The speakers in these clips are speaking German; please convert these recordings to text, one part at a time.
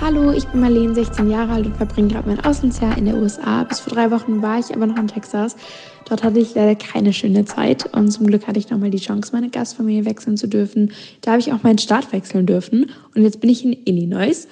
Hallo, ich bin Marlene, 16 Jahre alt und verbringe gerade mein Auslandsjahr in der USA. Bis vor drei Wochen war ich aber noch in Texas. Dort hatte ich leider keine schöne Zeit und zum Glück hatte ich nochmal die Chance, meine Gastfamilie wechseln zu dürfen. Da habe ich auch meinen Staat wechseln dürfen und jetzt bin ich in Illinois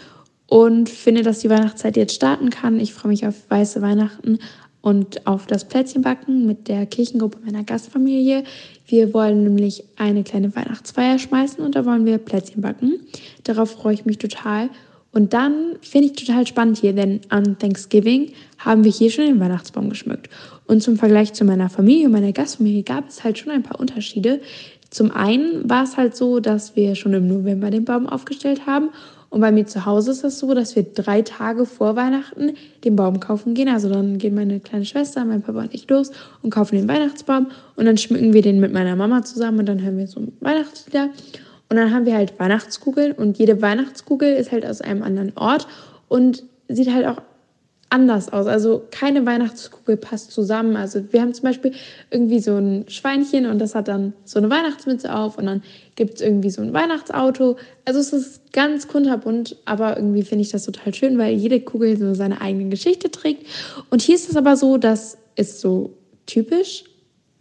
und finde, dass die Weihnachtszeit jetzt starten kann. Ich freue mich auf weiße Weihnachten und auf das Plätzchenbacken mit der Kirchengruppe meiner Gastfamilie. Wir wollen nämlich eine kleine Weihnachtsfeier schmeißen und da wollen wir Plätzchen backen. Darauf freue ich mich total. Und dann finde ich total spannend hier, denn an Thanksgiving haben wir hier schon den Weihnachtsbaum geschmückt. Und zum Vergleich zu meiner Familie und meiner Gastfamilie gab es halt schon ein paar Unterschiede. Zum einen war es halt so, dass wir schon im November den Baum aufgestellt haben. Und bei mir zu Hause ist das so, dass wir drei Tage vor Weihnachten den Baum kaufen gehen. Also dann gehen meine kleine Schwester, mein Papa und ich los und kaufen den Weihnachtsbaum. Und dann schmücken wir den mit meiner Mama zusammen und dann hören wir so Weihnachtslieder. Und dann haben wir halt Weihnachtskugeln und jede Weihnachtskugel ist halt aus einem anderen Ort und sieht halt auch anders aus. Also keine Weihnachtskugel passt zusammen. Also wir haben zum Beispiel irgendwie so ein Schweinchen und das hat dann so eine Weihnachtsmütze auf und dann gibt es irgendwie so ein Weihnachtsauto. Also es ist ganz kunterbunt, aber irgendwie finde ich das total schön, weil jede Kugel so seine eigene Geschichte trägt. Und hier ist es aber so, dass es so typisch,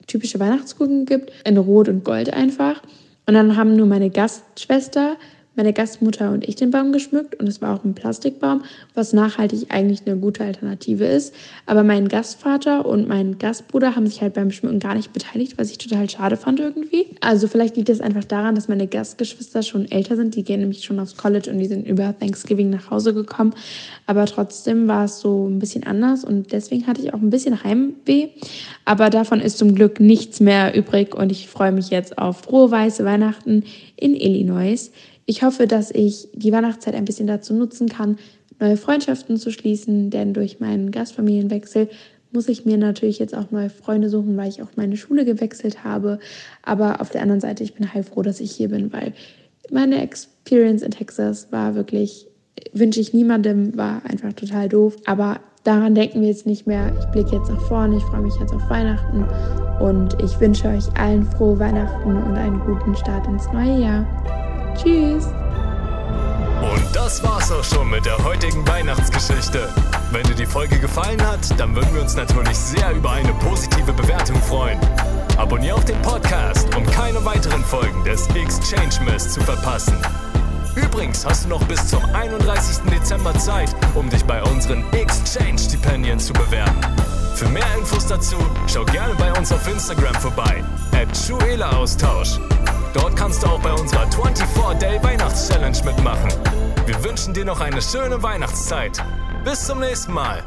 typische Weihnachtskugeln gibt, in Rot und Gold einfach. Und dann haben nur meine Gastschwester meine Gastmutter und ich den Baum geschmückt und es war auch ein Plastikbaum, was nachhaltig eigentlich eine gute Alternative ist. Aber mein Gastvater und mein Gastbruder haben sich halt beim Schmücken gar nicht beteiligt, was ich total schade fand irgendwie. Also vielleicht liegt es einfach daran, dass meine Gastgeschwister schon älter sind. Die gehen nämlich schon aufs College und die sind über Thanksgiving nach Hause gekommen. Aber trotzdem war es so ein bisschen anders und deswegen hatte ich auch ein bisschen Heimweh. Aber davon ist zum Glück nichts mehr übrig und ich freue mich jetzt auf frohe weiße Weihnachten in Illinois. Ich hoffe, dass ich die Weihnachtszeit ein bisschen dazu nutzen kann, neue Freundschaften zu schließen, denn durch meinen Gastfamilienwechsel muss ich mir natürlich jetzt auch neue Freunde suchen, weil ich auch meine Schule gewechselt habe. Aber auf der anderen Seite, ich bin heilfroh, dass ich hier bin, weil meine Experience in Texas war wirklich, wünsche ich niemandem, war einfach total doof. Aber daran denken wir jetzt nicht mehr. Ich blicke jetzt nach vorne, ich freue mich jetzt auf Weihnachten und ich wünsche euch allen frohe Weihnachten und einen guten Start ins neue Jahr. Tschüss. Und das war's auch schon mit der heutigen Weihnachtsgeschichte. Wenn dir die Folge gefallen hat, dann würden wir uns natürlich sehr über eine positive Bewertung freuen. Abonnier auch den Podcast, um keine weiteren Folgen des Exchange Mess zu verpassen. Übrigens hast du noch bis zum 31. Dezember Zeit, um dich bei unseren Exchange-Stipendien zu bewerben. Für mehr Infos dazu schau gerne bei uns auf Instagram vorbei, at Austausch. Dort kannst du auch bei unserer 24-Day Weihnachts-Challenge mitmachen. Wir wünschen dir noch eine schöne Weihnachtszeit. Bis zum nächsten Mal.